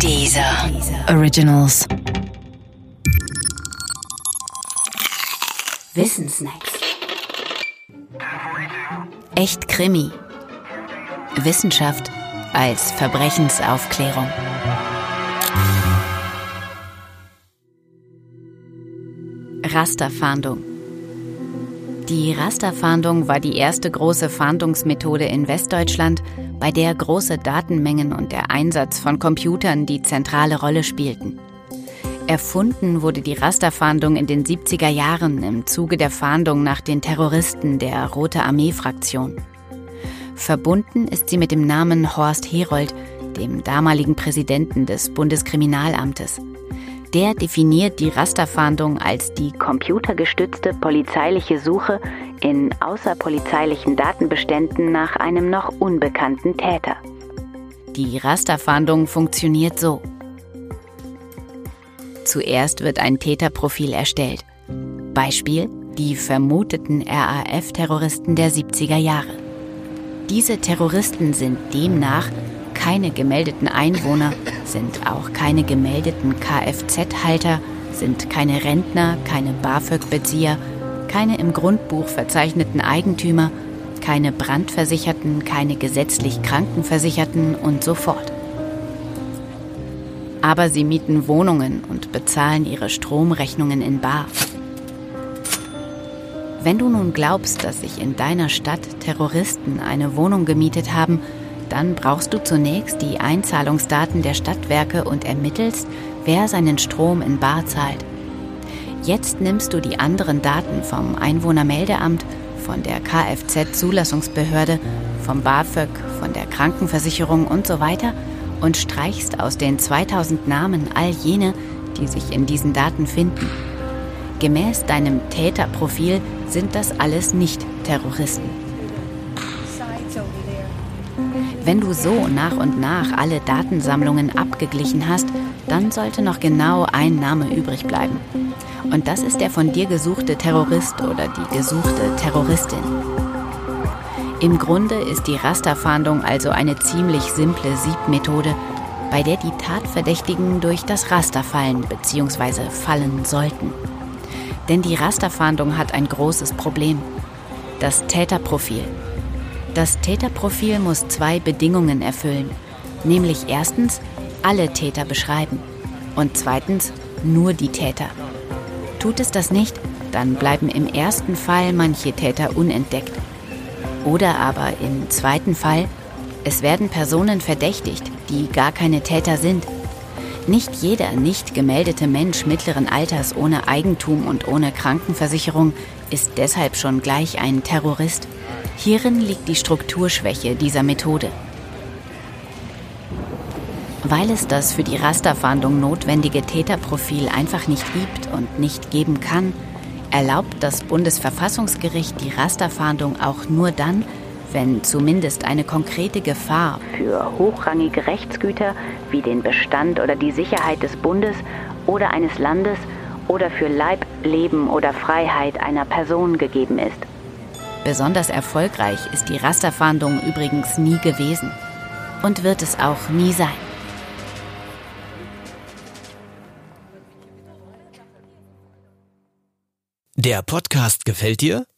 Dieser Originals. Wissensnacks. Echt Krimi. Wissenschaft als Verbrechensaufklärung. Rasterfahndung. Die Rasterfahndung war die erste große Fahndungsmethode in Westdeutschland, bei der große Datenmengen und der Einsatz von Computern die zentrale Rolle spielten. Erfunden wurde die Rasterfahndung in den 70er Jahren im Zuge der Fahndung nach den Terroristen der Rote Armee-Fraktion. Verbunden ist sie mit dem Namen Horst Herold, dem damaligen Präsidenten des Bundeskriminalamtes. Der definiert die Rasterfahndung als die computergestützte polizeiliche Suche in außerpolizeilichen Datenbeständen nach einem noch unbekannten Täter. Die Rasterfahndung funktioniert so. Zuerst wird ein Täterprofil erstellt. Beispiel die vermuteten RAF-Terroristen der 70er Jahre. Diese Terroristen sind demnach keine gemeldeten Einwohner, sind auch keine gemeldeten Kfz-Halter, sind keine Rentner, keine BAföG-Bezieher, keine im Grundbuch verzeichneten Eigentümer, keine Brandversicherten, keine gesetzlich Krankenversicherten und so fort. Aber sie mieten Wohnungen und bezahlen ihre Stromrechnungen in Bar. Wenn du nun glaubst, dass sich in deiner Stadt Terroristen eine Wohnung gemietet haben, dann brauchst du zunächst die Einzahlungsdaten der Stadtwerke und ermittelst, wer seinen Strom in Bar zahlt. Jetzt nimmst du die anderen Daten vom Einwohnermeldeamt, von der Kfz-Zulassungsbehörde, vom BAföG, von der Krankenversicherung und so weiter und streichst aus den 2000 Namen all jene, die sich in diesen Daten finden. Gemäß deinem Täterprofil sind das alles nicht Terroristen. Wenn du so nach und nach alle Datensammlungen abgeglichen hast, dann sollte noch genau ein Name übrig bleiben. Und das ist der von dir gesuchte Terrorist oder die gesuchte Terroristin. Im Grunde ist die Rasterfahndung also eine ziemlich simple Siebmethode, bei der die Tatverdächtigen durch das Raster fallen bzw. fallen sollten. Denn die Rasterfahndung hat ein großes Problem. Das Täterprofil. Das Täterprofil muss zwei Bedingungen erfüllen, nämlich erstens alle Täter beschreiben und zweitens nur die Täter. Tut es das nicht, dann bleiben im ersten Fall manche Täter unentdeckt. Oder aber im zweiten Fall, es werden Personen verdächtigt, die gar keine Täter sind. Nicht jeder nicht gemeldete Mensch mittleren Alters ohne Eigentum und ohne Krankenversicherung ist deshalb schon gleich ein Terrorist. Hierin liegt die Strukturschwäche dieser Methode. Weil es das für die Rasterfahndung notwendige Täterprofil einfach nicht gibt und nicht geben kann, erlaubt das Bundesverfassungsgericht die Rasterfahndung auch nur dann, wenn zumindest eine konkrete Gefahr für hochrangige Rechtsgüter wie den Bestand oder die Sicherheit des Bundes oder eines Landes oder für Leib, Leben oder Freiheit einer Person gegeben ist. Besonders erfolgreich ist die Rasterfahndung übrigens nie gewesen und wird es auch nie sein. Der Podcast gefällt dir?